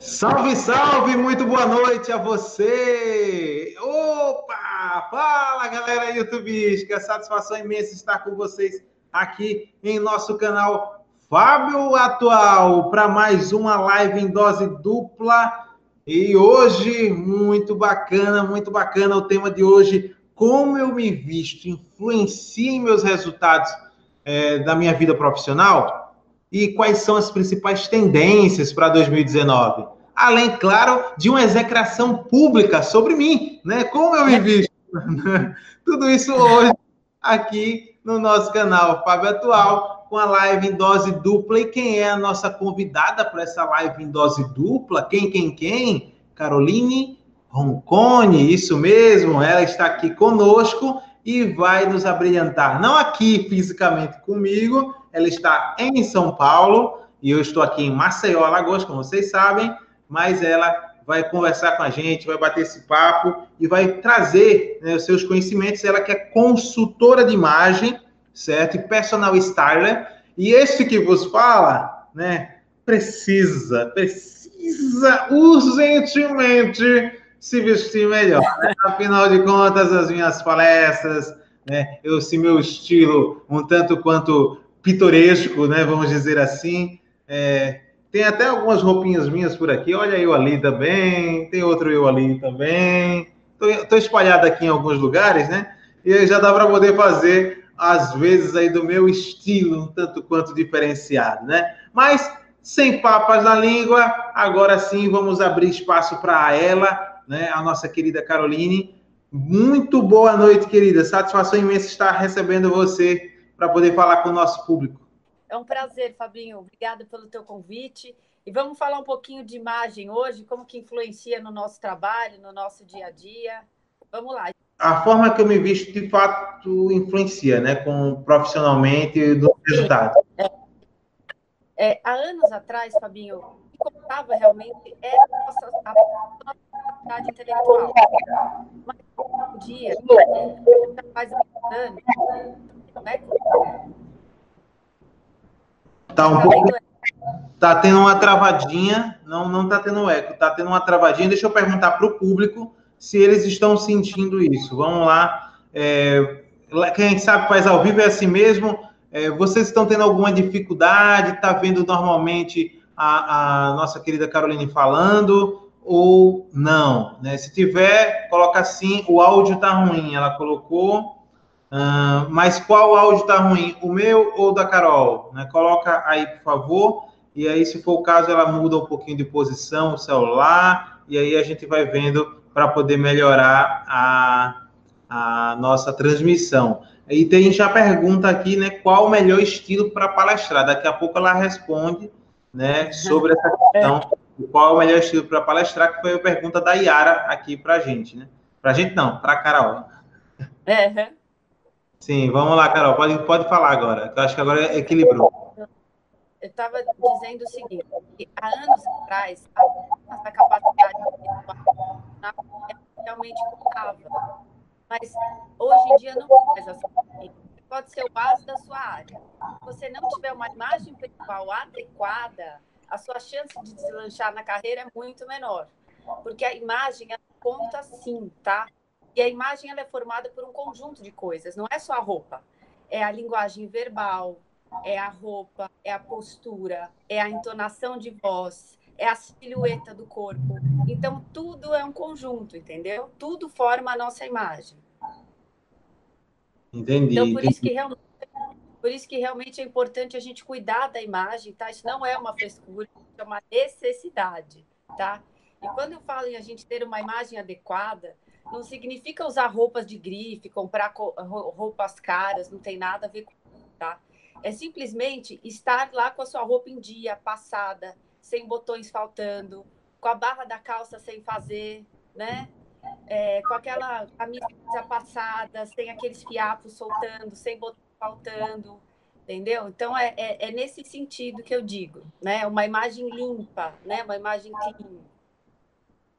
Salve, salve! Muito boa noite a você! Opa! Fala, galera youtubística! Satisfação imensa estar com vocês aqui em nosso canal Fábio Atual para mais uma live em dose dupla. E hoje, muito bacana, muito bacana o tema de hoje, como eu me visto influencia em meus resultados é, da minha vida profissional? E quais são as principais tendências para 2019. Além, claro, de uma execração pública sobre mim, né? Como eu me visto. Tudo isso hoje aqui no nosso canal Fábio Atual, com a live em dose dupla. E quem é a nossa convidada para essa live em dose dupla? Quem, quem, quem? Caroline Roncone, isso mesmo, ela está aqui conosco e vai nos abrilhantar, não aqui fisicamente comigo, ela está em São Paulo e eu estou aqui em Maceió, Alagoas, como vocês sabem, mas ela vai conversar com a gente, vai bater esse papo e vai trazer né, os seus conhecimentos. Ela que é consultora de imagem, certo? E personal styler. E este que vos fala, né, precisa, precisa urgentemente se vestir melhor. Né? Afinal de contas, as minhas palestras, né, eu, se meu estilo um tanto quanto pitoresco, né? Vamos dizer assim. É, tem até algumas roupinhas minhas por aqui. Olha eu ali também. Tem outro eu ali também. Estou espalhado aqui em alguns lugares, né? E já dá para poder fazer, às vezes, aí do meu estilo, um tanto quanto diferenciado, né? Mas, sem papas na língua, agora sim vamos abrir espaço para ela, né? A nossa querida Caroline. Muito boa noite, querida. Satisfação imensa estar recebendo você para poder falar com o nosso público. É um prazer, Fabinho. Obrigada pelo teu convite. E vamos falar um pouquinho de imagem hoje, como que influencia no nosso trabalho, no nosso dia a dia. Vamos lá. A forma que eu me visto, de fato, influencia, né? Com, profissionalmente do resultado. É. É, há anos atrás, Fabinho, o que contava realmente era a nossa, a capacidade intelectual. Mas, um dia, faz anos, Tá um pouco. Tá tendo uma travadinha, não não tá tendo eco, tá tendo uma travadinha. Deixa eu perguntar para o público se eles estão sentindo isso. Vamos lá. É, quem sabe faz ao vivo é assim mesmo. É, vocês estão tendo alguma dificuldade? Está vendo normalmente a, a, nossa querida Caroline falando ou não? Né? Se tiver, coloca assim. O áudio está ruim. Ela colocou. Uh, mas qual áudio está ruim? O meu ou da Carol? Né? Coloca aí, por favor. E aí, se for o caso, ela muda um pouquinho de posição, o celular, e aí a gente vai vendo para poder melhorar a, a nossa transmissão. E tem já pergunta aqui, né? Qual o melhor estilo para palestrar? Daqui a pouco ela responde, né? Sobre essa questão. Qual o melhor estilo para palestrar? Que foi a pergunta da Yara aqui para a gente, né? Para a gente não, para a Carol. É. Sim, vamos lá, Carol, pode, pode falar agora, eu acho que agora equilibrou. Eu estava dizendo o seguinte, que há anos atrás, a, capacidade de realmente contava. Mas hoje em dia não é mais assim. Pode ser o base da sua área. Se você não tiver uma imagem principal adequada, a sua chance de deslanchar na carreira é muito menor. Porque a imagem conta sim, tá? E a imagem ela é formada por um conjunto de coisas, não é só a roupa. É a linguagem verbal, é a roupa, é a postura, é a entonação de voz, é a silhueta do corpo. Então, tudo é um conjunto, entendeu? Tudo forma a nossa imagem. Entendi. Então, por isso que realmente, por isso que realmente é importante a gente cuidar da imagem, tá? Isso não é uma frescura, é uma necessidade, tá? E quando eu falo em a gente ter uma imagem adequada, não significa usar roupas de grife, comprar roupas caras, não tem nada a ver com isso, tá? É simplesmente estar lá com a sua roupa em dia, passada, sem botões faltando, com a barra da calça sem fazer, né? É, com aquela camisa passada, sem aqueles fiapos soltando, sem botão faltando, entendeu? Então é, é, é, nesse sentido que eu digo, né? Uma imagem limpa, né? Uma imagem clean.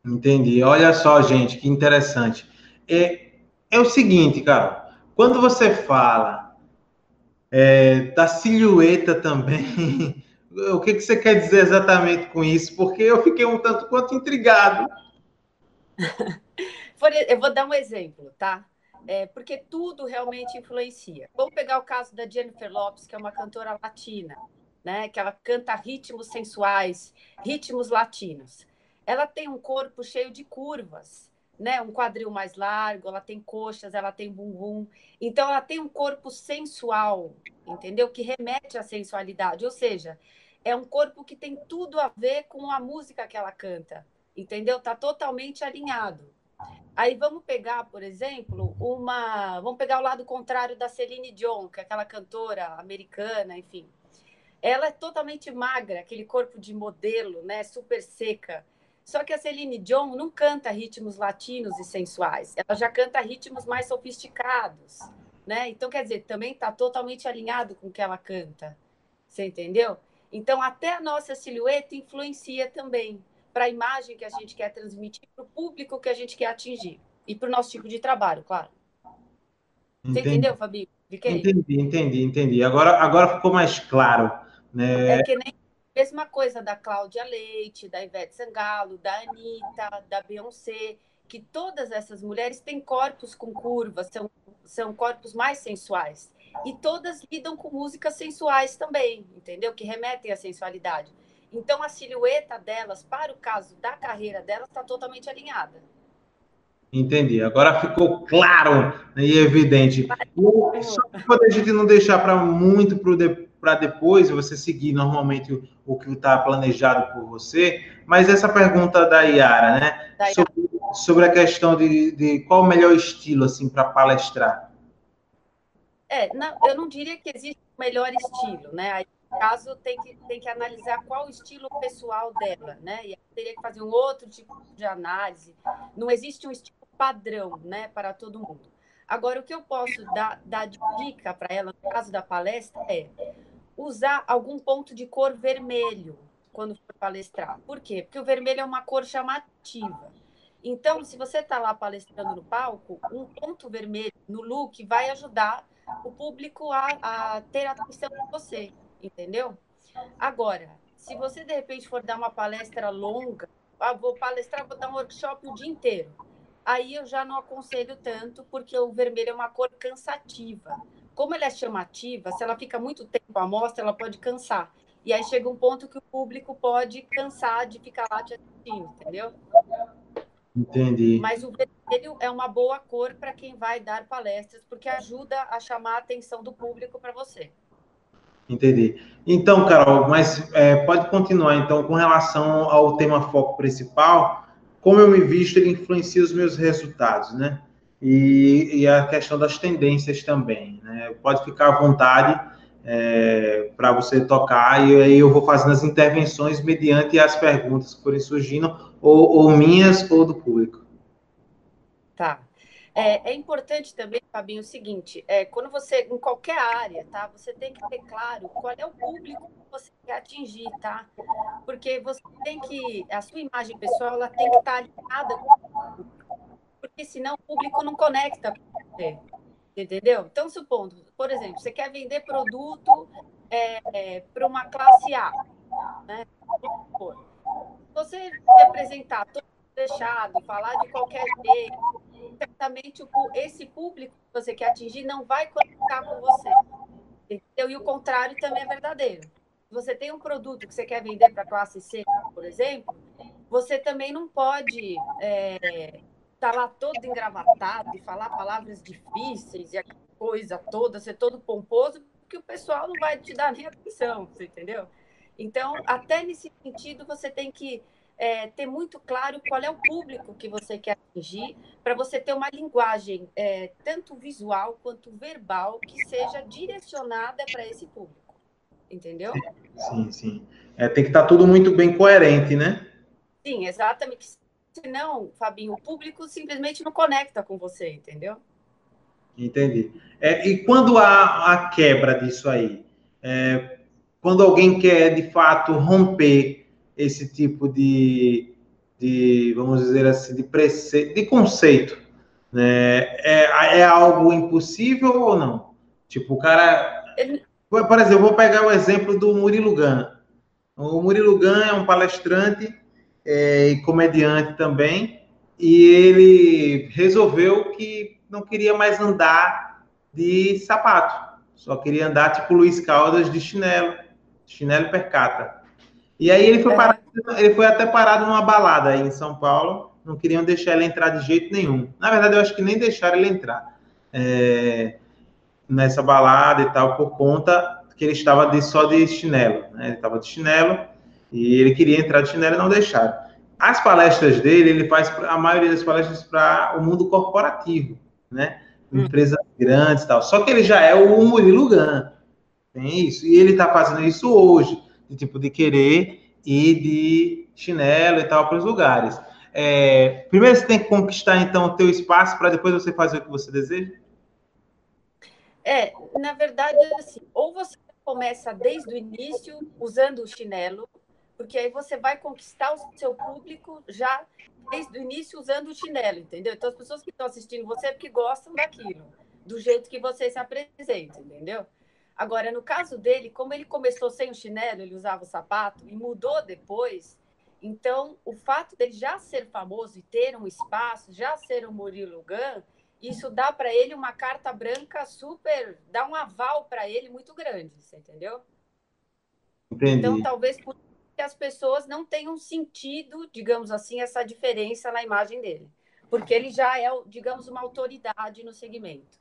Entendi. Olha só, gente, que interessante. É, é o seguinte, cara, quando você fala é, da silhueta também, o que, que você quer dizer exatamente com isso? Porque eu fiquei um tanto quanto intrigado. eu vou dar um exemplo, tá? É, porque tudo realmente influencia. Vamos pegar o caso da Jennifer Lopes, que é uma cantora latina, né? Que ela canta ritmos sensuais, ritmos latinos. Ela tem um corpo cheio de curvas, né? Um quadril mais largo, ela tem coxas, ela tem bumbum. Então ela tem um corpo sensual, entendeu? Que remete à sensualidade, ou seja, é um corpo que tem tudo a ver com a música que ela canta, entendeu? Tá totalmente alinhado. Aí vamos pegar, por exemplo, uma. Vamos pegar o lado contrário da Celine Dion, que é aquela cantora americana, enfim. Ela é totalmente magra, aquele corpo de modelo, né? Super seca. Só que a Celine Dion não canta ritmos latinos e sensuais. Ela já canta ritmos mais sofisticados, né? Então, quer dizer, também está totalmente alinhado com o que ela canta. Você entendeu? Então, até a nossa silhueta influencia também para a imagem que a gente quer transmitir, para o público que a gente quer atingir e para o nosso tipo de trabalho, claro. Você entendeu, Fabio? Entendi, entendi, entendi. Agora, agora ficou mais claro. Né? É que nem mesma coisa da Cláudia Leite, da Ivete Sangalo, da Anitta, da Beyoncé, que todas essas mulheres têm corpos com curvas, são, são corpos mais sensuais. E todas lidam com músicas sensuais também, entendeu? Que remetem à sensualidade. Então, a silhueta delas, para o caso da carreira delas, está totalmente alinhada. Entendi. Agora ficou claro e evidente. Só para a gente não deixar para muito para depois, você seguir normalmente o, que está planejado por você, mas essa pergunta da Yara, né? Da Yara. Sobre, sobre, a questão de, de qual o melhor estilo assim para palestrar. É, não, eu não diria que existe o melhor estilo, né? Aí caso, tem que, tem que analisar qual o estilo pessoal dela, né? E teria que fazer um outro tipo de análise. Não existe um estilo padrão, né, para todo mundo. Agora, o que eu posso dar, dar de dica para ela, no caso da palestra, é usar algum ponto de cor vermelho quando for palestrar. Por quê? Porque o vermelho é uma cor chamativa. Então, se você está lá palestrando no palco, um ponto vermelho no look vai ajudar o público a, a ter atenção em você entendeu? Agora, se você de repente for dar uma palestra longa, ah, vou palestrar, vou dar um workshop o dia inteiro. Aí eu já não aconselho tanto, porque o vermelho é uma cor cansativa. Como ela é chamativa, se ela fica muito tempo à mostra, ela pode cansar. E aí chega um ponto que o público pode cansar de ficar lá te assistindo, entendeu? Entendi. Mas o vermelho é uma boa cor para quem vai dar palestras, porque ajuda a chamar a atenção do público para você. Entendi. Então, Carol, mas é, pode continuar, então, com relação ao tema foco principal, como eu me visto, ele influencia os meus resultados, né? E, e a questão das tendências também, né? Pode ficar à vontade é, para você tocar, e aí eu vou fazendo as intervenções mediante as perguntas que forem surgindo, ou, ou minhas ou do público. Tá. É, é, importante também, Fabinho, o seguinte: é, quando você, em qualquer área, tá? Você tem que ter claro qual é o público que você quer atingir, tá? Porque você tem que. A sua imagem pessoal ela tem que estar alinhada com o público. Porque senão o público não conecta com você. Entendeu? Então, supondo, por exemplo, você quer vender produto é, é para uma classe A, né? Você se apresentar todo fechado, falar de qualquer jeito, certamente esse público que você quer atingir não vai conectar com você. Entendeu? E o contrário também é verdadeiro. Se você tem um produto que você quer vender para a classe C, por exemplo, você também não pode estar tá lá todo engravatado e falar palavras difíceis e a coisa toda, ser todo pomposo, porque o pessoal não vai te dar nem atenção, você entendeu? Então, até nesse sentido, você tem que é, ter muito claro qual é o público que você quer atingir, para você ter uma linguagem é, tanto visual quanto verbal que seja direcionada para esse público. Entendeu? Sim, sim. É, tem que estar tá tudo muito bem coerente, né? Sim, exatamente. Senão, Fabinho, o público simplesmente não conecta com você, entendeu? Entendi. É, e quando há a quebra disso aí? É, quando alguém quer, de fato, romper esse tipo de, de vamos dizer assim, de, prece... de conceito, né? É, é algo impossível ou não? Tipo, o cara... Por exemplo, vou pegar o exemplo do Murilo Gana. O Murilo Gun é um palestrante é, e comediante também, e ele resolveu que não queria mais andar de sapato, só queria andar tipo Luiz Caldas de chinelo, chinelo percata. E aí ele foi, parado, ele foi até parado numa balada aí em São Paulo, não queriam deixar ele entrar de jeito nenhum. Na verdade, eu acho que nem deixaram ele entrar é, nessa balada e tal, por conta que ele estava de, só de chinelo, né? Ele estava de chinelo e ele queria entrar de chinelo e não deixaram. As palestras dele, ele faz a maioria das palestras para o mundo corporativo, né? Hum. Empresas grandes e tal. Só que ele já é o Murilo Gun. Tem isso. E ele está fazendo isso hoje, de tipo de querer ir de chinelo e tal para os lugares. É, primeiro você tem que conquistar então o teu espaço para depois você fazer o que você deseja? É, na verdade, assim, ou você começa desde o início usando o chinelo, porque aí você vai conquistar o seu público já desde o início usando o chinelo, entendeu? Então as pessoas que estão assistindo você é porque gostam daquilo, do jeito que você se apresenta, entendeu? Agora, no caso dele, como ele começou sem o chinelo, ele usava o sapato e mudou depois, então o fato dele já ser famoso e ter um espaço, já ser um Murilo Gun, isso dá para ele uma carta branca super, dá um aval para ele muito grande, você entendeu? Entendi. Então, talvez por que as pessoas não tenham sentido, digamos assim, essa diferença na imagem dele, porque ele já é, digamos, uma autoridade no segmento.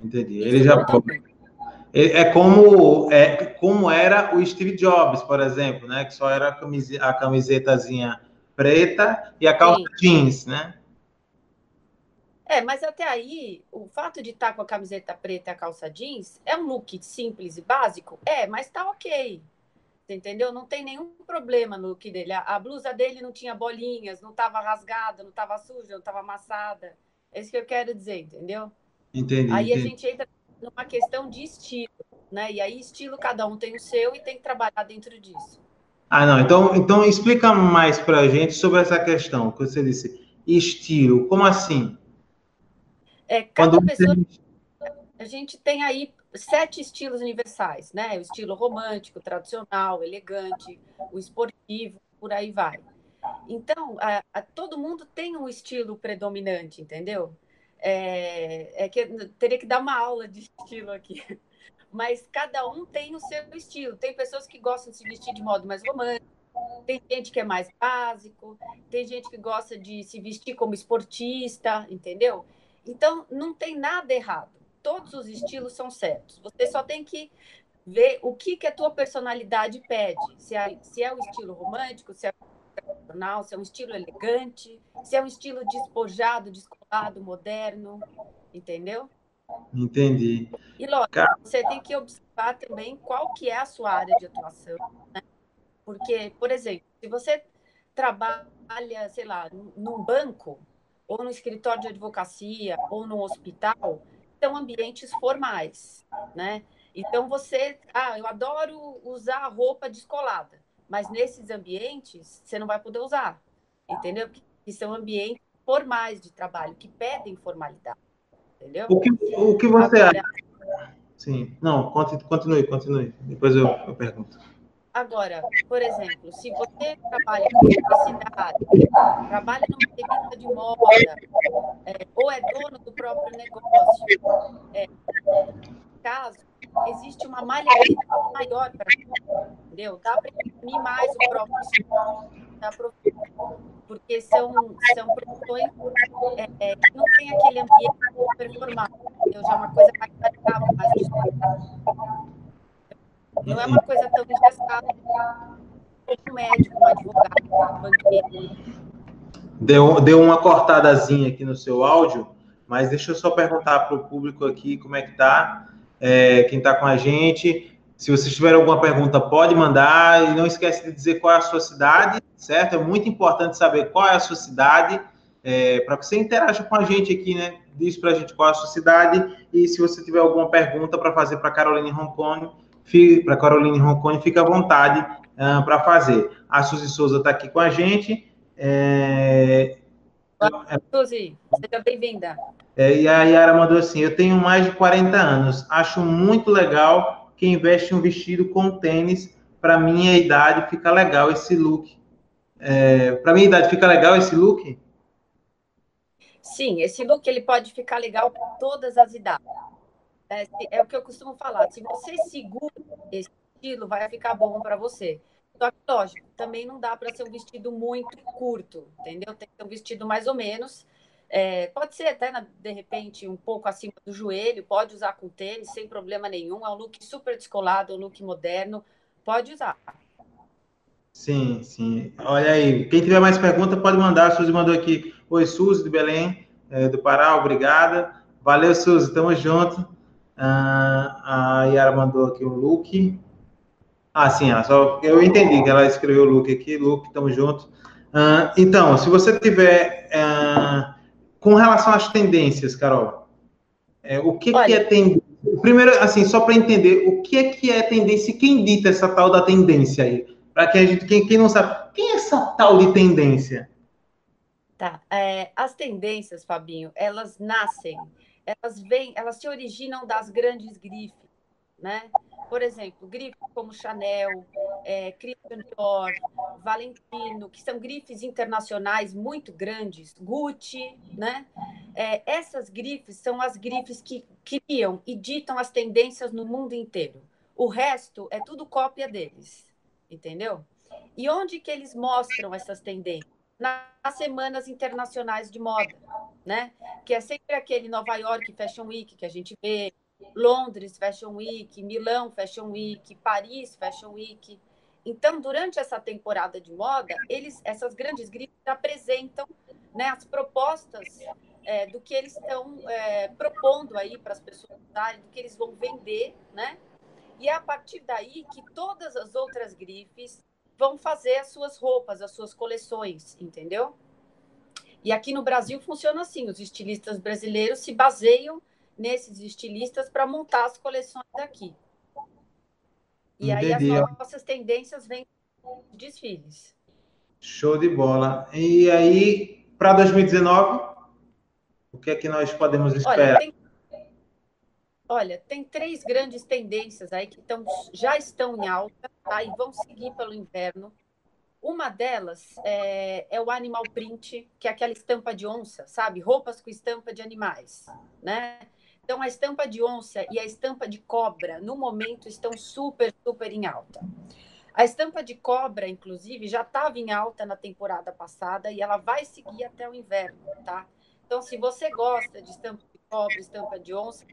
Entendi. Ele já é, é como é como era o Steve Jobs, por exemplo, né? Que só era a, camiseta, a camisetazinha preta e a calça Sim. jeans, né? É, mas até aí, o fato de estar tá com a camiseta preta e a calça jeans é um look simples e básico? É, mas tá ok. Entendeu? Não tem nenhum problema no look dele. A, a blusa dele não tinha bolinhas, não estava rasgada, não estava suja, não estava amassada. É isso que eu quero dizer, entendeu? Entendi. Aí entendi. a gente entra numa questão de estilo, né? E aí, estilo, cada um tem o seu e tem que trabalhar dentro disso. Ah, não. Então, então explica mais para a gente sobre essa questão que você disse. Estilo, como assim? É, cada Quando pessoa. Você... A gente tem aí sete estilos universais, né? O estilo romântico, tradicional, elegante, o esportivo, por aí vai. Então, a, a, todo mundo tem um estilo predominante, entendeu? É, é, que teria que dar uma aula de estilo aqui. Mas cada um tem o seu estilo. Tem pessoas que gostam de se vestir de modo mais romântico, tem gente que é mais básico, tem gente que gosta de se vestir como esportista, entendeu? Então, não tem nada errado. Todos os estilos são certos. Você só tem que ver o que, que a tua personalidade pede. Se é, se é o estilo romântico, se é tradicional, se é um estilo elegante, se é um estilo despojado, descolado, moderno, entendeu? Entendi. E lógico, você tem que observar também qual que é a sua área de atuação, né? Porque, por exemplo, se você trabalha, sei lá, num banco, ou no escritório de advocacia, ou no hospital, são ambientes formais, né? Então você, ah, eu adoro usar roupa descolada, mas nesses ambientes você não vai poder usar, entendeu? Porque são ambientes formais de trabalho que pedem formalidade, entendeu? O que, o que você Agora, acha? Sim, não, continue, continue. Depois eu, eu pergunto. Agora, por exemplo, se você trabalha com publicidade, trabalha numa revista de moda, é, ou é dono do próprio negócio, é, caso, existe uma maleabilidade maior para entendeu? Dá para imprimir mais o próprio pra, porque são, são produções é, é, que não tem aquele ambiente super formal, entendeu? Já é uma coisa mais radical, mais não é uma coisa tão engessada como um médico, um advogado, um. Deu, deu uma cortadazinha aqui no seu áudio, mas deixa eu só perguntar para o público aqui como é que tá, é, quem está com a gente. Se vocês tiverem alguma pergunta, pode mandar. E não esquece de dizer qual é a sua cidade, certo? É muito importante saber qual é a sua cidade, é, para que você interaja com a gente aqui, né? Diz para a gente qual é a sua cidade. E se você tiver alguma pergunta para fazer para Caroline Roncone, para Caroline Roncone, fica à vontade uh, para fazer. A Suzy Souza está aqui com a gente. É... Suzy, seja bem-vinda. É, e a Yara mandou assim: Eu tenho mais de 40 anos, acho muito legal quem veste um vestido com tênis para minha idade fica legal esse look. É, para minha idade fica legal esse look? Sim, esse look ele pode ficar legal para todas as idades. É, é, o que eu costumo falar. Se você segura esse estilo, vai ficar bom para você. Só que, lógico, também não dá para ser um vestido muito curto, entendeu? Tem que ser um vestido mais ou menos. É, pode ser até, de repente, um pouco acima do joelho, pode usar com tênis, sem problema nenhum. É um look super descolado, um look moderno, pode usar. Sim, sim. Olha aí, quem tiver mais pergunta pode mandar. A Suzy mandou aqui. Oi, Suzy, de Belém, é, do Pará, obrigada. Valeu, Suzy, tamo junto. Ah, a Yara mandou aqui um look. Ah, sim, ela só, eu entendi que ela escreveu o look aqui. Look, tamo junto. Ah, então, se você tiver. Ah, com relação às tendências, Carol, é, o que, que é tendência? Primeiro, assim, só para entender, o que é que é tendência e quem dita essa tal da tendência aí? Para quem, a gente, quem, quem não sabe, quem é essa tal de tendência? Tá. É, as tendências, Fabinho, elas nascem, elas vêm, elas se originam das grandes grifes, né? Por exemplo, grifes como Chanel, é, Christian Dior, Valentino, que são grifes internacionais muito grandes, Gucci, né? É, essas grifes são as grifes que criam e ditam as tendências no mundo inteiro. O resto é tudo cópia deles, entendeu? E onde que eles mostram essas tendências? Nas semanas internacionais de moda, né? Que é sempre aquele Nova York Fashion Week que a gente vê, Londres Fashion Week, Milão Fashion Week, Paris Fashion Week. Então, durante essa temporada de moda, eles, essas grandes grifes apresentam né, as propostas é, do que eles estão é, propondo aí para as pessoas usarem, do que eles vão vender, né? E é a partir daí que todas as outras grifes vão fazer as suas roupas, as suas coleções, entendeu? E aqui no Brasil funciona assim: os estilistas brasileiros se baseiam nesses estilistas para montar as coleções aqui. E Entendi. aí as nossas tendências vêm de desfiles. Show de bola. E aí, para 2019, o que é que nós podemos esperar? Olha tem, olha, tem três grandes tendências aí que tão, já estão em alta tá? e vão seguir pelo inverno. Uma delas é, é, o animal print, que é aquela estampa de onça, sabe? Roupas com estampa de animais, né? Então, a estampa de onça e a estampa de cobra, no momento, estão super, super em alta. A estampa de cobra, inclusive, já estava em alta na temporada passada e ela vai seguir até o inverno, tá? Então, se você gosta de estampa de cobra, estampa de onça,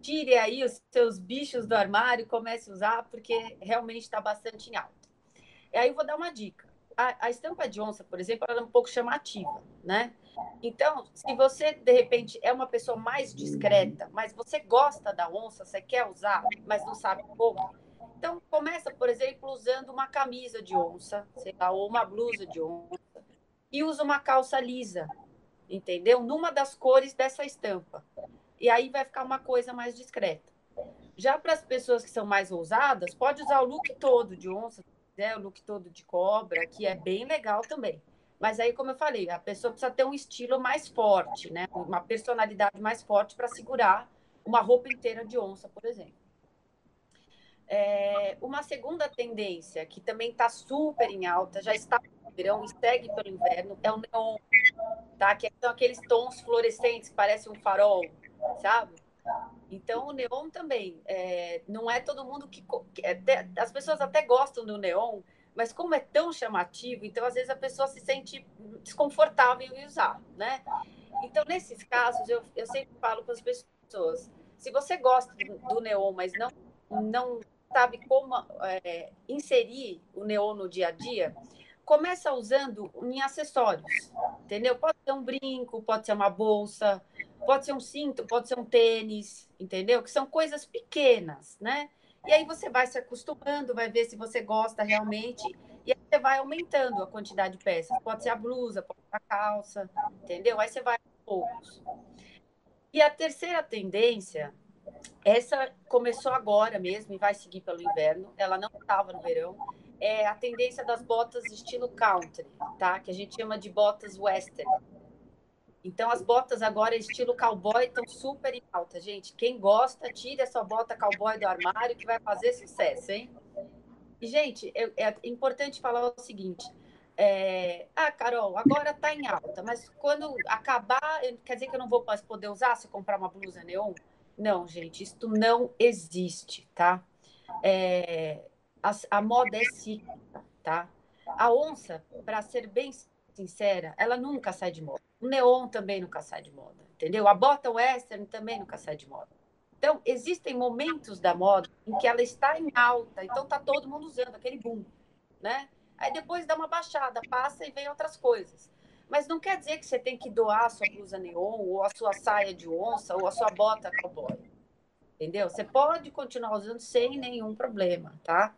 tire aí os seus bichos do armário e comece a usar, porque realmente está bastante em alta. E aí eu vou dar uma dica. A, a estampa de onça, por exemplo, ela é um pouco chamativa, né? Então, se você, de repente, é uma pessoa mais discreta, mas você gosta da onça, você quer usar, mas não sabe como, então começa, por exemplo, usando uma camisa de onça, sei lá, ou uma blusa de onça, e usa uma calça lisa, entendeu? Numa das cores dessa estampa. E aí vai ficar uma coisa mais discreta. Já para as pessoas que são mais ousadas, pode usar o look todo de onça, né? o look todo de cobra, que é bem legal também. Mas aí, como eu falei, a pessoa precisa ter um estilo mais forte, né? Uma personalidade mais forte para segurar uma roupa inteira de onça, por exemplo. É, uma segunda tendência que também está super em alta, já está verão e segue pelo inverno, é o neon, tá? Que são aqueles tons fluorescentes que parecem um farol, sabe? Então, o neon também. É, não é todo mundo que. que é, as pessoas até gostam do neon, mas como é tão chamativo, então às vezes a pessoa se sente desconfortável em usar, né? Então, nesses casos, eu, eu sempre falo para as pessoas: se você gosta do neon, mas não, não sabe como é, inserir o neon no dia a dia, começa usando em acessórios, entendeu? Pode ser um brinco, pode ser uma bolsa, pode ser um cinto, pode ser um tênis, entendeu? Que são coisas pequenas, né? E aí você vai se acostumando, vai ver se você gosta realmente, e aí você vai aumentando a quantidade de peças. Pode ser a blusa, pode ser a calça, entendeu? Aí você vai aos poucos. E a terceira tendência, essa começou agora mesmo e vai seguir pelo inverno, ela não estava no verão, é a tendência das botas estilo country, tá? Que a gente chama de botas western. Então, as botas agora, estilo cowboy, estão super em alta, gente. Quem gosta, tire a sua bota cowboy do armário, que vai fazer sucesso, hein? E, gente, é, é importante falar o seguinte: é, ah, Carol, agora está em alta, mas quando acabar, quer dizer que eu não vou mais poder usar se comprar uma blusa neon? Não, gente, isso não existe, tá? É, a, a moda é cíclica, tá? A onça, para ser bem sincera, ela nunca sai de moda. O neon também nunca sai de moda, entendeu? A bota western também nunca sai de moda. Então, existem momentos da moda em que ela está em alta, então tá todo mundo usando aquele boom, né? Aí depois dá uma baixada, passa e vem outras coisas. Mas não quer dizer que você tem que doar a sua blusa neon, ou a sua saia de onça, ou a sua bota cowboy. Entendeu? Você pode continuar usando sem nenhum problema, tá?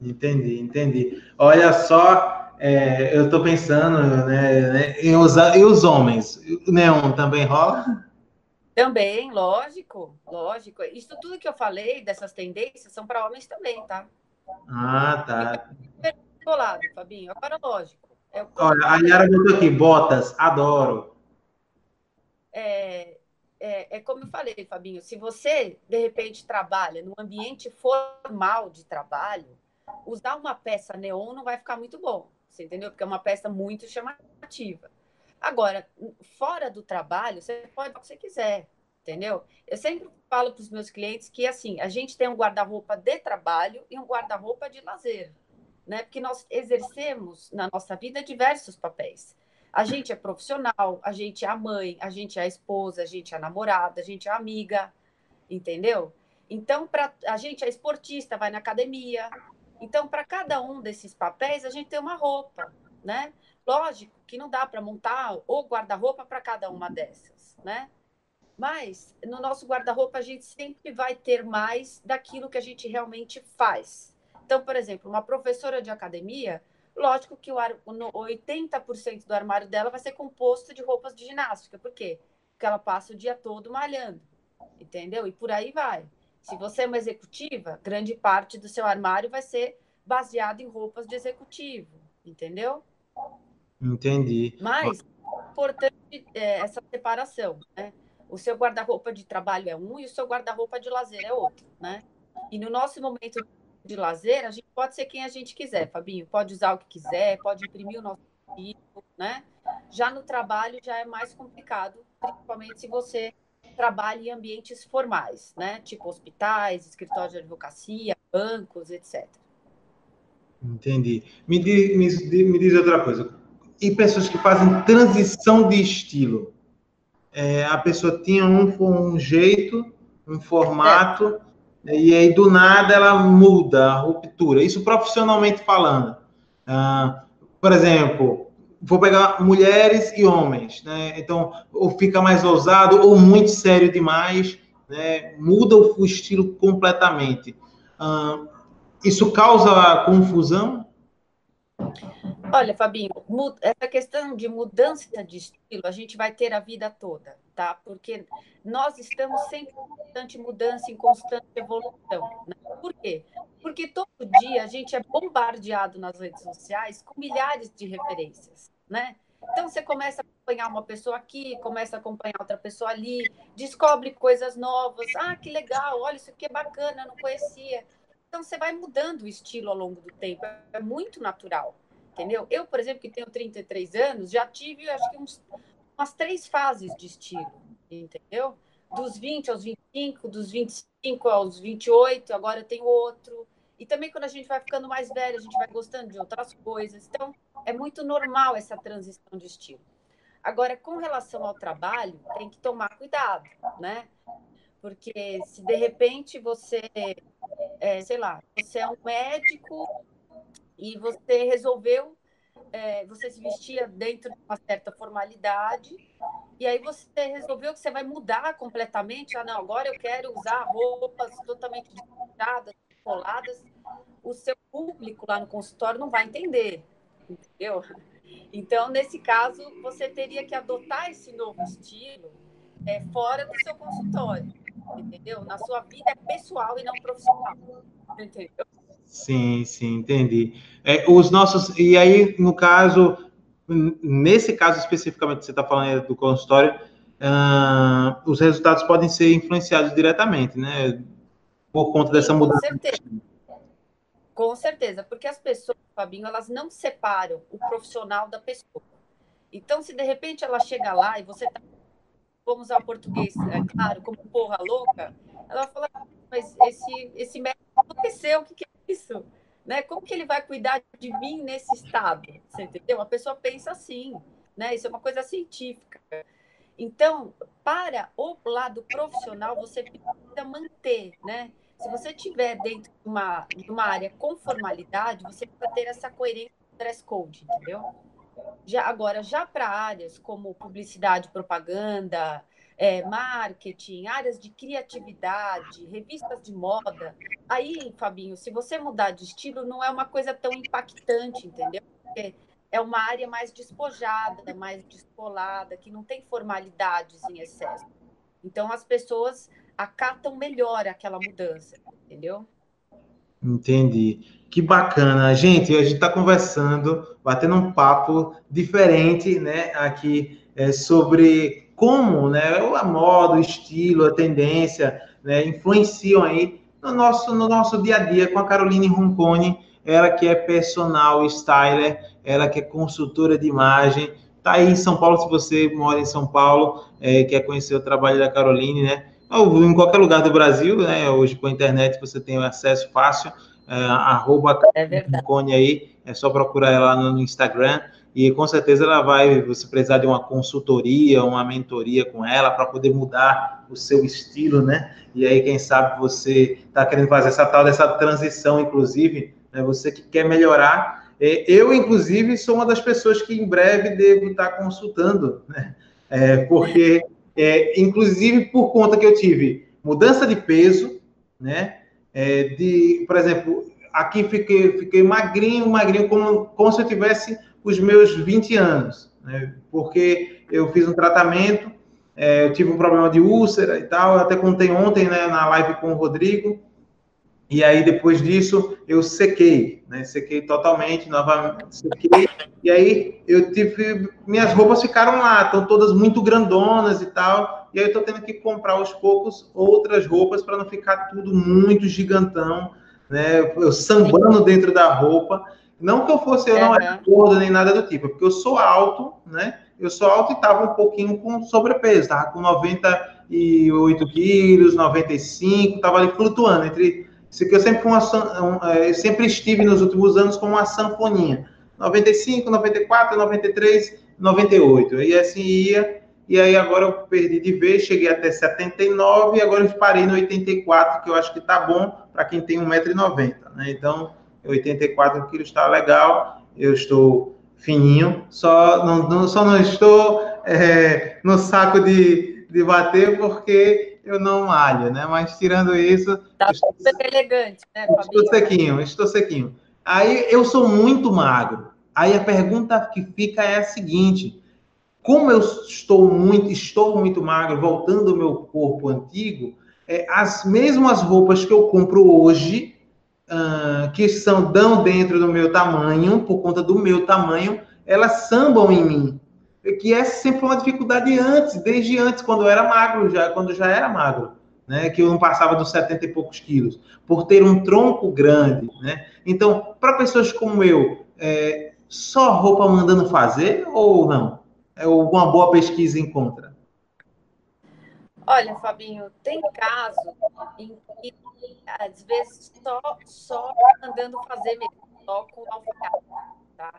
Entendi, entendi. Olha só, é, eu estou pensando né, né, em usar. E os homens? O neon também rola? Também, lógico, lógico. Isso tudo que eu falei dessas tendências são para homens também, tá? Ah, tá. Colado, Fabinho. Agora, lógico. É Olha, a Yara botou aqui, botas, adoro. É, é, é, como eu falei, Fabinho, se você, de repente, trabalha no ambiente formal de trabalho, usar uma peça neon não vai ficar muito bom, você entendeu? Porque é uma peça muito chamativa. Agora, fora do trabalho, você pode o que você quiser, entendeu? Eu sempre falo para os meus clientes que, assim, a gente tem um guarda-roupa de trabalho e um guarda-roupa de lazer, né? Porque nós exercemos na nossa vida diversos papéis. A gente é profissional, a gente é a mãe, a gente é a esposa, a gente é a namorada, a gente é a amiga, entendeu? Então, para a gente é esportista, vai na academia. Então, para cada um desses papéis, a gente tem uma roupa, né? Lógico que não dá para montar o guarda-roupa para cada uma dessas, né? Mas no nosso guarda-roupa a gente sempre vai ter mais daquilo que a gente realmente faz. Então, por exemplo, uma professora de academia, lógico que o 80% do armário dela vai ser composto de roupas de ginástica. Por quê? Porque ela passa o dia todo malhando, entendeu? E por aí vai. Se você é uma executiva, grande parte do seu armário vai ser baseado em roupas de executivo, entendeu? Entendi. Mas é importante é, essa separação, né? O seu guarda-roupa de trabalho é um e o seu guarda-roupa de lazer é outro, né? E no nosso momento de lazer, a gente pode ser quem a gente quiser, Fabinho. Pode usar o que quiser, pode imprimir o nosso tipo, né? Já no trabalho já é mais complicado, principalmente se você trabalha em ambientes formais, né? Tipo hospitais, escritórios de advocacia, bancos, etc. Entendi. Me diz, me, me diz outra coisa. E pessoas que fazem transição de estilo? é, a pessoa tinha um, um jeito, um formato, é. E aí do nada ela muda, a ruptura. Isso profissionalmente falando. Ah, por exemplo, vou pegar mulheres e homens, né? Então, ou fica mais ousado, ou muito sério demais, né? Muda o, estilo completamente. Ah, isso causa confusão? Olha, Fabinho, essa questão de mudança de estilo a gente vai ter a vida toda, tá? Porque nós estamos sempre em constante mudança, em constante evolução. Né? Por quê? Porque todo dia a gente é bombardeado nas redes sociais com milhares de referências, né? Então você começa a acompanhar uma pessoa aqui, começa a acompanhar outra pessoa ali, descobre coisas novas. Ah, que legal, olha, isso aqui é bacana, não conhecia. Então você vai mudando o estilo ao longo do tempo, é muito natural entendeu? Eu, por exemplo, que tenho 33 anos, já tive, acho que uns, umas três fases de estilo, entendeu? Dos 20 aos 25, dos 25 aos 28, agora tenho outro. E também quando a gente vai ficando mais velho, a gente vai gostando de outras coisas. Então, é muito normal essa transição de estilo. Agora, com relação ao trabalho, tem que tomar cuidado, né? Porque se de repente você, é, sei lá, você é um médico e você resolveu, é, você se vestia dentro de uma certa formalidade, e aí você resolveu que você vai mudar completamente. Ah, não, agora eu quero usar roupas totalmente descoladas, coladas. O seu público lá no consultório não vai entender, entendeu? Então, nesse caso, você teria que adotar esse novo estilo é, fora do seu consultório, entendeu? Na sua vida pessoal e não profissional, entendeu? Sim, sim, entendi. É, os nossos, e aí, no caso, nesse caso especificamente que você está falando do consultório, uh, os resultados podem ser influenciados diretamente, né? Por conta dessa mudança. Com certeza. Com certeza, porque as pessoas, Fabinho, elas não separam o profissional da pessoa. Então, se de repente ela chega lá e você tá, vamos usar o português, é claro, como porra louca, ela fala, mas esse, esse médico aconteceu, o que, que isso? Né? Como que ele vai cuidar de mim nesse estado? Você entendeu? A pessoa pensa assim, né? Isso é uma coisa científica. Então, para o lado profissional, você precisa manter, né? Se você tiver dentro de uma, de uma área com formalidade, você precisa ter essa coerência do dress code, entendeu? Já, agora, já para áreas como publicidade, propaganda, é, marketing, áreas de criatividade, revistas de moda, aí, Fabinho, se você mudar de estilo, não é uma coisa tão impactante, entendeu? Porque é uma área mais despojada, mais descolada, que não tem formalidades em excesso. Então, as pessoas acatam melhor aquela mudança, entendeu? Entendi. Que bacana. Gente, a gente está conversando, batendo um papo diferente, né, aqui é, sobre como, né, a moda, o estilo, a tendência, né, influenciam aí no nosso, no nosso dia a dia com a Caroline Roncone, ela que é personal styler, ela que é consultora de imagem, tá aí em São Paulo, se você mora em São Paulo, é, quer conhecer o trabalho da Caroline, né, ou em qualquer lugar do Brasil, né? Hoje com a internet você tem acesso fácil. É, arroba é Cone aí, é só procurar ela no Instagram e com certeza ela vai, você precisar de uma consultoria, uma mentoria com ela para poder mudar o seu estilo, né? E aí, quem sabe você está querendo fazer essa tal dessa transição, inclusive, né? você que quer melhorar. É, eu, inclusive, sou uma das pessoas que em breve devo estar tá consultando, né? É, porque é, inclusive por conta que eu tive mudança de peso, né? É, de, por exemplo, aqui fiquei, fiquei magrinho, magrinho, como, como se eu tivesse os meus 20 anos, né? Porque eu fiz um tratamento, é, tive um problema de úlcera e tal, eu até contei ontem, né, na live com o Rodrigo, e aí, depois disso, eu sequei, né? Sequei totalmente, novamente, sequei. E aí, eu tive... Minhas roupas ficaram lá, estão todas muito grandonas e tal. E aí, eu estou tendo que comprar, aos poucos, outras roupas para não ficar tudo muito gigantão, né? Eu sambando dentro da roupa. Não que eu fosse, eu não era gordo nem nada do tipo, porque eu sou alto, né? Eu sou alto e estava um pouquinho com sobrepeso, estava com 98 quilos, 95, estava ali flutuando entre isso aqui eu sempre, uma, é, eu sempre estive nos últimos anos com uma sanfoninha. 95, 94, 93, 98. E assim ia. E aí agora eu perdi de vez, cheguei até 79 e agora eu parei no 84, que eu acho que tá bom para quem tem 1,90m. Né? Então, 84 quilos está legal. Eu estou fininho, só não, não só não estou é, no saco de, de bater porque eu não malho, né? Mas tirando isso. Tá estou, super elegante, né, Fabinho? Estou sequinho, estou sequinho. Aí eu sou muito magro. Aí a pergunta que fica é a seguinte: como eu estou muito, estou muito magro, voltando ao meu corpo antigo, é, as mesmas roupas que eu compro hoje, uh, que são dão dentro do meu tamanho, por conta do meu tamanho, elas sambam em mim que é sempre uma dificuldade antes, desde antes, quando eu era magro, já, quando já era magro, né? Que eu não passava dos 70 e poucos quilos, por ter um tronco grande, né? Então, para pessoas como eu, é, só roupa mandando fazer ou não? É uma boa pesquisa encontra? Olha, Fabinho, tem casos em que às vezes só, só mandando fazer só com alfaiate, tá?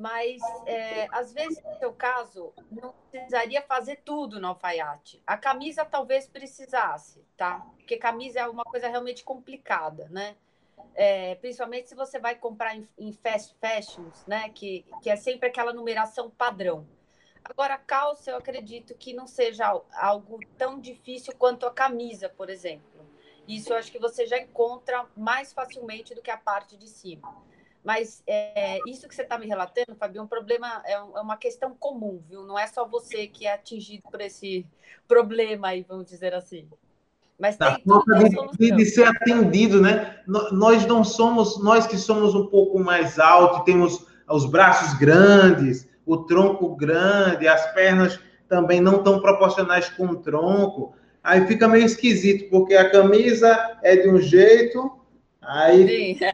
mas é, às vezes, no seu caso, não precisaria fazer tudo no alfaiate. A camisa talvez precisasse, tá? Porque camisa é uma coisa realmente complicada, né? É, principalmente se você vai comprar em, em, fast fashions, né? Que, que é sempre aquela numeração padrão. Agora, a calça, eu acredito que não seja algo tão difícil quanto a camisa, por exemplo. Isso eu acho que você já encontra mais facilmente do que a parte de cima. Mas é, isso que você está me relatando, Fabio, é um problema, é, é, uma questão comum, viu? Não é só você que é atingido por esse problema aí, vamos dizer assim. Mas tem de, de, ser atendido, né? Nós não somos, nós que somos um pouco mais altos, temos os braços grandes, o tronco grande, as pernas também não tão proporcionais com o tronco. Aí fica meio esquisito, porque a camisa é de um jeito, aí Sim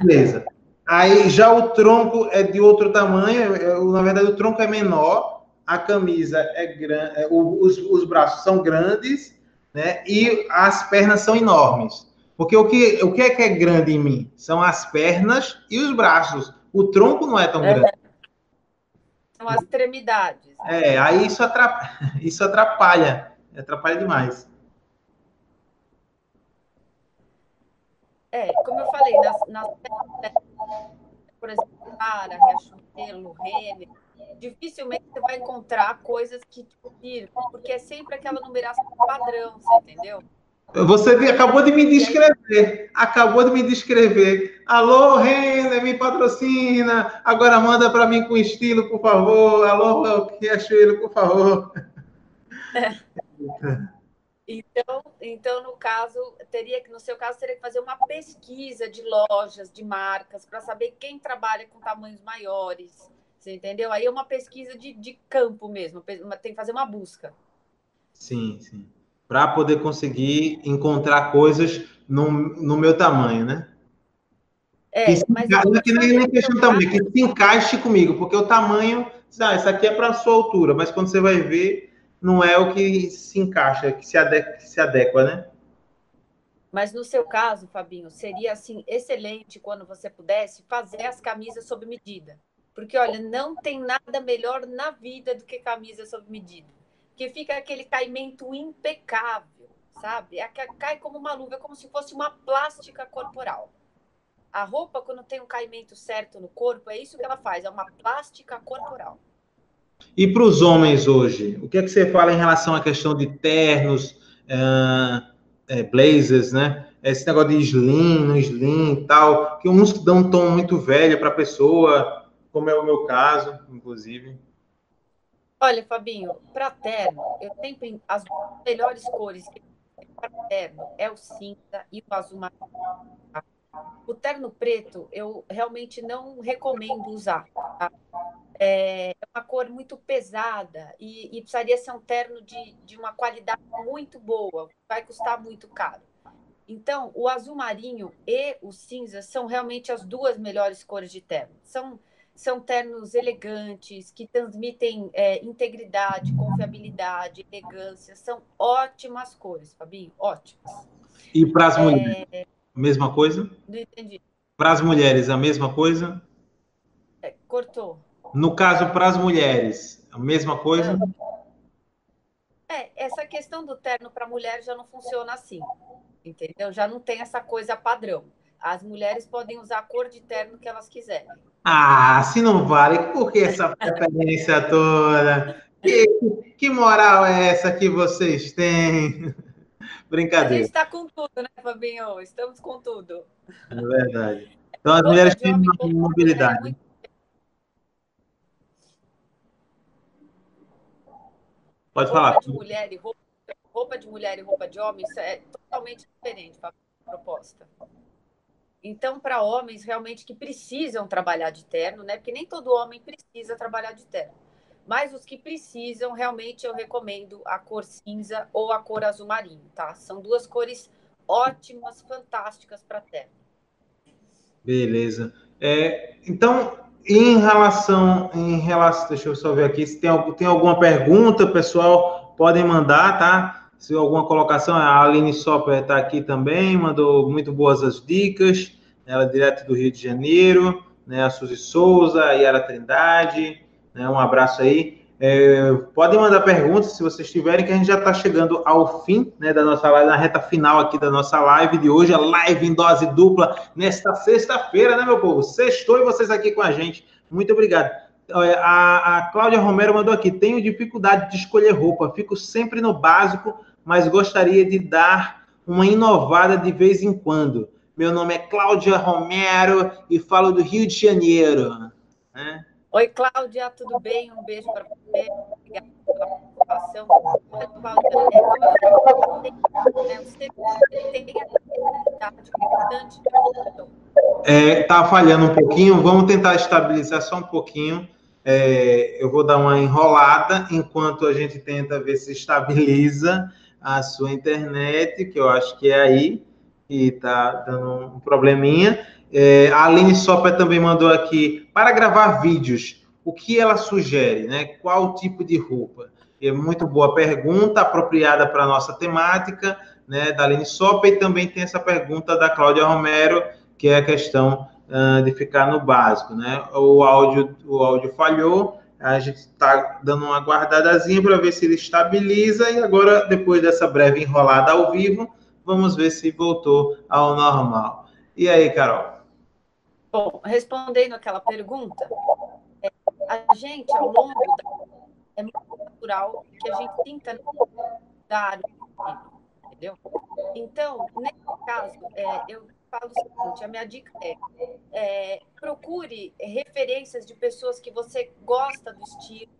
Beleza. Aí já o tronco é de outro tamanho, é, na verdade o tronco é menor, a camisa é grande, é, os, os braços são grandes, né? E as pernas são enormes. Porque o que, o que é que é grande em mim? São as pernas e os braços. O tronco não é tão é. grande. São as extremidades. É, aí isso atrapalha, isso atrapalha, atrapalha demais. É, como eu falei, nas, nas por exemplo, Para, Riachuelo, Renner, dificilmente você vai encontrar coisas que te porque é sempre aquela numeração padrão, você entendeu? Você acabou de me descrever, acabou de me descrever. Alô, Renner, me patrocina. Agora manda para mim com estilo, por favor. Alô, Riachuelo, por favor. É. Então, então, no caso, teria que, no seu caso, teria que fazer uma pesquisa de lojas, de marcas, para saber quem trabalha com tamanhos maiores. Você entendeu? Aí é uma pesquisa de, de campo mesmo, tem que fazer uma busca. Sim, sim. Para poder conseguir encontrar coisas no, no meu tamanho, né? É, que mas. Não é que nem, nem questão tamanho, que se encaixe comigo, porque o tamanho, ah, isso aqui é para a sua altura, mas quando você vai ver, não é o que se encaixa, que se adequa, que se adequa, né? Mas no seu caso, Fabinho, seria assim excelente quando você pudesse fazer as camisas sob medida. Porque olha, não tem nada melhor na vida do que camisa sob medida. Que fica aquele caimento impecável, sabe? É cai como uma luva, é como se fosse uma plástica corporal. A roupa, quando tem um caimento certo no corpo, é isso que ela faz, é uma plástica corporal. E para os homens hoje, o que é que você fala em relação à questão de ternos, uh, blazers, né? Esse negócio de slim, no slim e tal, que uns dão um tom muito velho para a pessoa, como é o meu caso, inclusive. Olha, Fabinho, para terno, eu sempre as melhores cores para terno é o cinza e o azul marinho. O terno preto eu realmente não recomendo usar. Tá? É, é uma cor muito pesada e, e, precisaria ser um terno de, de uma qualidade muito boa, vai custar muito caro. Então, o azul marinho e o cinza são realmente as duas melhores cores de terno. São, são ternos elegantes, que transmitem é, integridade, confiabilidade, elegância. São ótimas cores, Fabinho, ótimas. E para as mulheres, é... mesma coisa? Não entendi. Para as mulheres, a mesma coisa? É, cortou. No caso, para as mulheres, a mesma coisa? É, essa questão do terno para mulher já não funciona assim, entendeu? Já não tem essa coisa padrão. As mulheres podem usar a cor de terno que elas quiserem. Ah, se não vale, por que essa preferência toda? Que, que moral é essa que vocês têm? Brincadeira. A gente está com tudo, né, Fabinho? Estamos com tudo. É verdade. Então, as mulheres têm uma mobilidade. É muito Pode roupa falar. De mulher e roupa, roupa de mulher e roupa de homem isso é totalmente diferente a proposta. Então, para homens realmente que precisam trabalhar de terno, né? Porque nem todo homem precisa trabalhar de terno. Mas os que precisam, realmente eu recomendo a cor cinza ou a cor azul marinho, tá? São duas cores ótimas, fantásticas para terno. Beleza. É, então, em relação, em relação, deixa eu só ver aqui se tem, tem alguma pergunta, pessoal, podem mandar, tá? Se alguma colocação, a Aline Soper está aqui também, mandou muito boas as dicas, ela é direto do Rio de Janeiro, né? A Suzy Souza, a Yara Trindade, né? Um abraço aí. É, podem mandar perguntas se vocês tiverem, que a gente já está chegando ao fim né, da nossa live, na reta final aqui da nossa live de hoje, a live em dose dupla, nesta sexta-feira, né, meu povo? Sextou e vocês aqui com a gente. Muito obrigado. A, a Cláudia Romero mandou aqui: tenho dificuldade de escolher roupa, fico sempre no básico, mas gostaria de dar uma inovada de vez em quando. Meu nome é Cláudia Romero e falo do Rio de Janeiro. Né? Oi, Cláudia, tudo bem? Um beijo para você. Obrigada pela participação. É, tá falhando um pouquinho, vamos tentar estabilizar só um pouquinho. É, eu vou dar uma enrolada enquanto a gente tenta ver se estabiliza a sua internet, que eu acho que é aí que está dando um probleminha. É, a Aline Soper também mandou aqui, para gravar vídeos, o que ela sugere, né? Qual tipo de roupa? É muito boa pergunta, apropriada para a nossa temática, né? Da Aline Soper, e também tem essa pergunta da Cláudia Romero, que é a questão uh, de ficar no básico, né? O áudio, o áudio falhou, a gente está dando uma guardadazinha para ver se ele estabiliza, e agora, depois dessa breve enrolada ao vivo, vamos ver se voltou ao normal. E aí, Carol? Bom, respondendo aquela pergunta, é, a gente, ao longo da... É muito natural que a gente sinta dar entendeu? Então, nesse caso, é, eu falo o seguinte: a minha dica é, é, procure referências de pessoas que você gosta do estilo,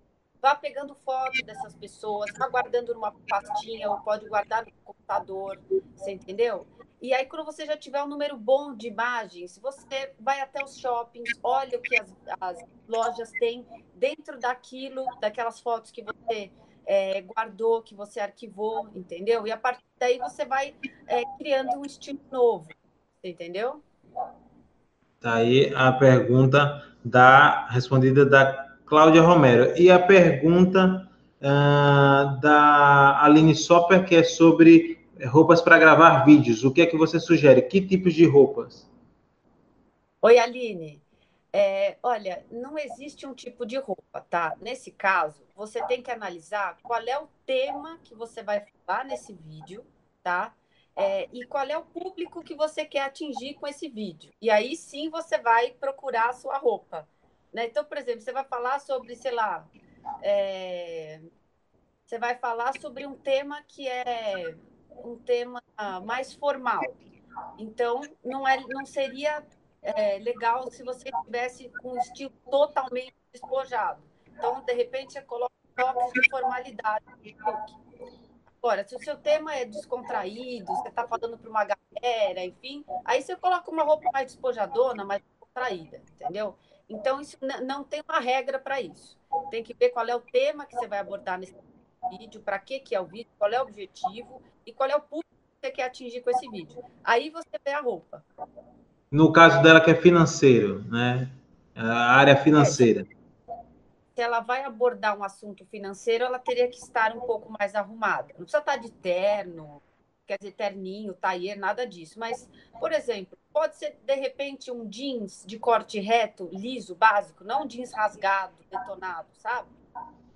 vá pegando foto dessas pessoas, vá guardando numa pastinha ou pode guardar no computador, você entendeu? E aí, quando você já tiver um número bom de imagens, você vai até os shoppings, olha o que as, as lojas têm dentro daquilo, daquelas fotos que você é, guardou, que você arquivou, entendeu? E a partir daí você vai é, criando um estilo novo entendeu? Tá aí a pergunta da respondida da Cláudia Romero. E a pergunta uh, da Aline Soper, que é sobre roupas para gravar vídeos. O que é que você sugere? Que tipos de roupas? Oi, Aline. É, olha, não existe um tipo de roupa, tá? Nesse caso, você tem que analisar qual é o tema que você vai falar nesse vídeo, tá? É, e qual é o público que você quer atingir com esse vídeo. E aí sim você vai procurar a sua roupa. Né? Então, por exemplo, você vai falar sobre, sei lá, é, você vai falar sobre um tema que é um tema mais formal. Então, não, é, não seria é, legal se você tivesse um estilo totalmente despojado. Então, de repente, você coloca toques de formalidade no look. Agora, se o seu tema é descontraído, você está falando para uma galera, enfim, aí você coloca uma roupa mais despojadona, mais descontraída, entendeu? Então, isso não tem uma regra para isso. Tem que ver qual é o tema que você vai abordar nesse vídeo, para que, que é o vídeo, qual é o objetivo e qual é o público que você quer atingir com esse vídeo. Aí você vê a roupa. No caso dela, que é financeiro, né? A área financeira. É, se ela vai abordar um assunto financeiro, ela teria que estar um pouco mais arrumada. Não precisa estar de terno, quer dizer, terninho, taier, nada disso. Mas, por exemplo, pode ser, de repente, um jeans de corte reto, liso, básico, não um jeans rasgado, detonado, sabe?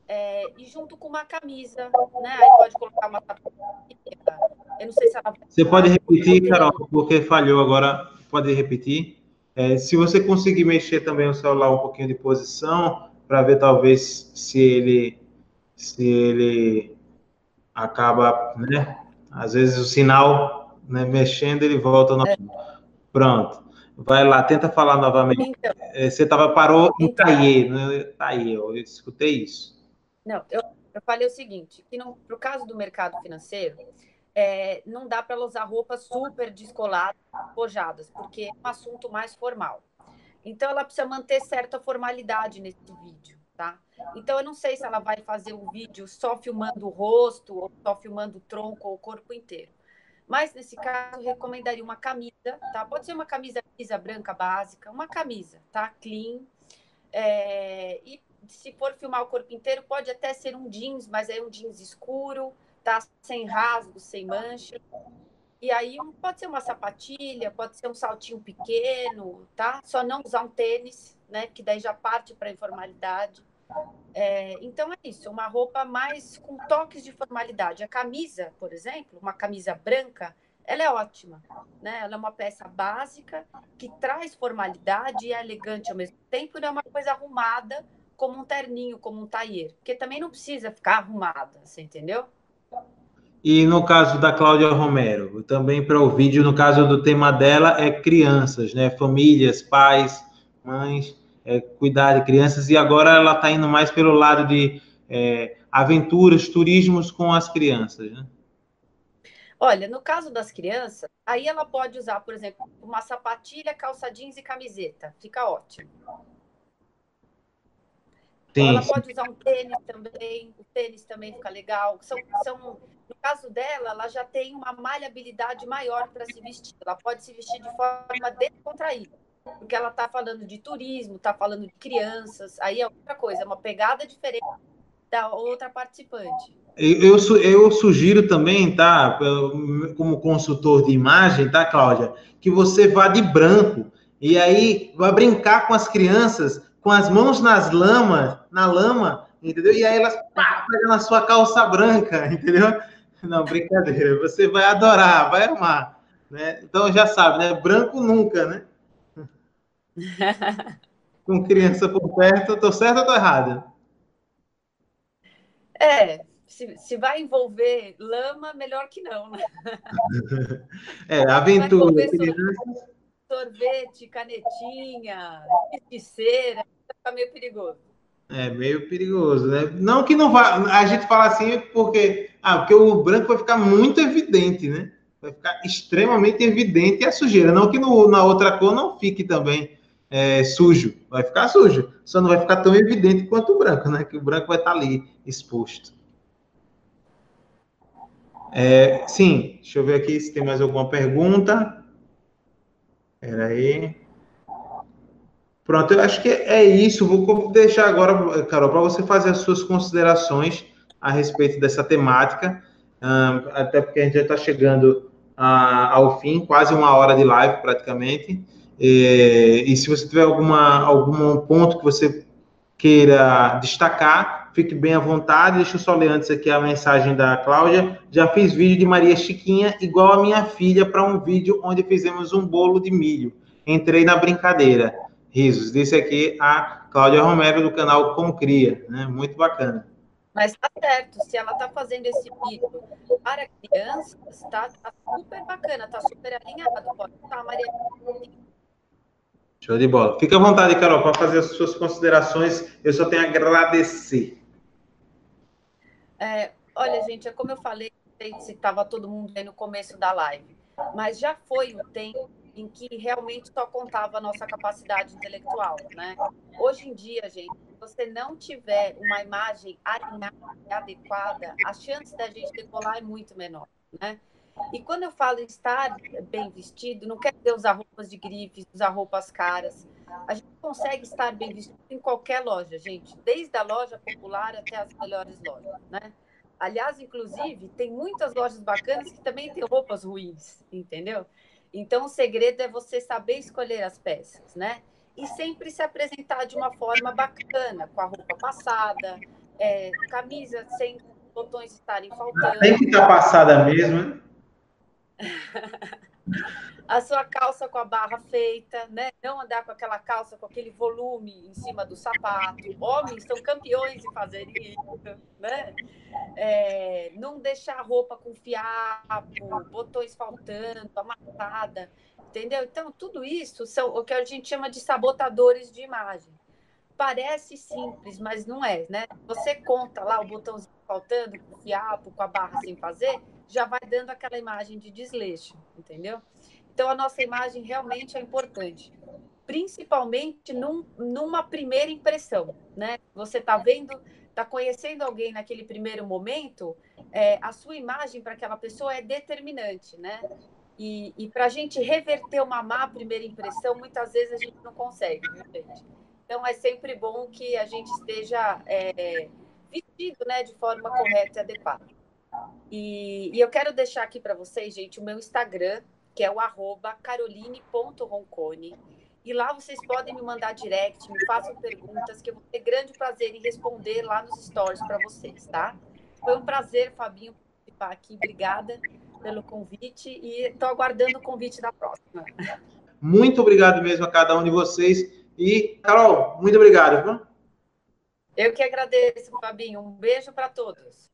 É, e junto com uma camisa, né? Aí pode colocar uma Eu não sei se ela... Você pode repetir, Carol, porque falhou agora. Pode repetir? É, se você conseguir mexer também o celular um pouquinho de posição, para ver talvez se ele se ele acaba, né? Às vezes o sinal né, mexendo ele volta no... É. Pronto. Vai lá, tenta falar novamente. Então, é, Você tava parou em então, Taie, né? Taie, eu escutei isso. Não, eu, eu falei o seguinte, que para o caso do mercado financeiro, é, não dá para usar roupas super descoladas, pojadas, porque é um assunto mais formal. Então, ela precisa manter certa formalidade nesse vídeo, tá? Então, eu não sei se ela vai fazer um vídeo só filmando o rosto, ou só filmando o tronco ou o corpo inteiro. Mas, nesse caso, eu recomendaria uma camisa, tá? Pode ser uma camisa lisa, branca, básica, uma camisa, tá? Clean. É... E se for filmar o corpo inteiro, pode até ser um jeans, mas é um jeans escuro, tá? Sem rasgos, sem mancha. E aí pode ser uma sapatilha, pode ser um saltinho pequeno, tá? Só não usar um tênis, né? Que daí já parte para a informalidade. É, então é isso, uma roupa mais com toques de formalidade. A camisa, por exemplo, uma camisa branca, ela é ótima, né? Ela é uma peça básica que traz formalidade e é elegante ao mesmo tempo, não é uma coisa arrumada como um terninho, como um taier, porque também não precisa ficar arrumada, você entendeu? E no caso da Cláudia Romero, também para o vídeo, no caso do tema dela, é crianças, né? Famílias, pais, mães, é, cuidar de crianças. E agora ela está indo mais pelo lado de é, aventuras, turismos com as crianças, né? Olha, no caso das crianças, aí ela pode usar, por exemplo, uma sapatilha, calça jeans e camiseta. Fica ótimo. Ela pode usar um tênis também, o tênis também fica legal. São, são, no caso dela, ela já tem uma malhabilidade maior para se vestir. Ela pode se vestir de forma descontraída. porque ela está falando de turismo, está falando de crianças, aí é outra coisa, é uma pegada diferente da outra participante. Eu, eu, sugiro também, tá, como consultor de imagem, tá, Cláudia, que você vá de branco e aí vai brincar com as crianças com as mãos nas lamas, na lama, entendeu? E aí elas pá, pegam na sua calça branca, entendeu? Não, brincadeira. Você vai adorar, vai amar, né? Então já sabe, né? Branco nunca, né? com criança por perto, tô certo ou tô errada? É, se, se vai envolver lama, melhor que não, né? É, aventura. Sorvete, canetinha, de cera, fica meio perigoso. É meio perigoso, né? Não que não vá. A gente fala assim porque, ah, porque o branco vai ficar muito evidente, né? Vai ficar extremamente evidente a sujeira. Não que no, na outra cor não fique também é, sujo. Vai ficar sujo. Só não vai ficar tão evidente quanto o branco, né? Que o branco vai estar ali exposto. É, sim, deixa eu ver aqui se tem mais alguma pergunta. Espera aí. Pronto, eu acho que é isso. Vou deixar agora, Carol, para você fazer as suas considerações a respeito dessa temática, até porque a gente já está chegando ao fim, quase uma hora de live praticamente. E, se você tiver alguma, algum ponto que você queira destacar, fique bem à vontade. Deixa eu só ler antes aqui a mensagem da Cláudia. Já fiz vídeo de Maria Chiquinha igual a minha filha para um vídeo onde fizemos um bolo de milho. Entrei na brincadeira. Risos. Disse aqui a Cláudia Romero do canal Como Cria, né? Muito bacana. Mas tá certo, se ela tá fazendo esse vídeo para crianças, tá, tá super bacana, tá super alinhado. Pode tá, Maria. Show de bola. Fica à vontade, Carol, para fazer as suas considerações. Eu só tenho a agradecer. É, olha, gente, é como eu falei, não sei se estava todo mundo aí no começo da live, mas já foi o tempo em que realmente só contava a nossa capacidade intelectual, né? Hoje em dia, gente, se você não tiver uma imagem alinhada e adequada, a chance da gente decolar é muito menor, né? E quando eu falo estar bem vestido, não quer dizer usar roupas de grife, usar roupas caras. A gente consegue estar bem vestido em qualquer loja, gente, desde a loja popular até as melhores lojas, né? Aliás, inclusive, tem muitas lojas bacanas que também têm roupas ruins, entendeu? Então, o segredo é você saber escolher as peças, né? E sempre se apresentar de uma forma bacana, com a roupa passada, é, camisa sem botões estarem faltando. Tem que estar passada mesmo, né? a sua calça com a barra feita, né? Não andar com aquela calça com aquele volume em cima do sapato. Homens são campeões em fazer isso, né? É, não deixar a roupa com fiapo, botões faltando, amassada, entendeu? Então, tudo isso são o que a gente chama de sabotadores de imagem. Parece simples, mas não é, né? Você conta lá o botãozinho faltando, com fiapo, com a barra sem fazer, já vai dando aquela imagem de desleixo, entendeu? Então, a nossa imagem realmente é importante, principalmente num, numa primeira impressão, né? Você está vendo, está conhecendo alguém naquele primeiro momento, é, a sua imagem para aquela pessoa é determinante, né? E, e para a gente reverter uma má primeira impressão, muitas vezes a gente não consegue? Então, é sempre bom que a gente esteja é, vestido né, de forma correta e adequada. E, e eu quero deixar aqui para vocês, gente, o meu Instagram, que é o arroba caroline.roncone. E lá vocês podem me mandar direct, me façam perguntas, que eu vou ter grande prazer em responder lá nos stories para vocês, tá? Foi um prazer, Fabinho, participar aqui. Obrigada pelo convite e estou aguardando o convite da próxima. Muito obrigado mesmo a cada um de vocês. E, Carol, muito obrigado. Viu? Eu que agradeço, Fabinho. Um beijo para todos.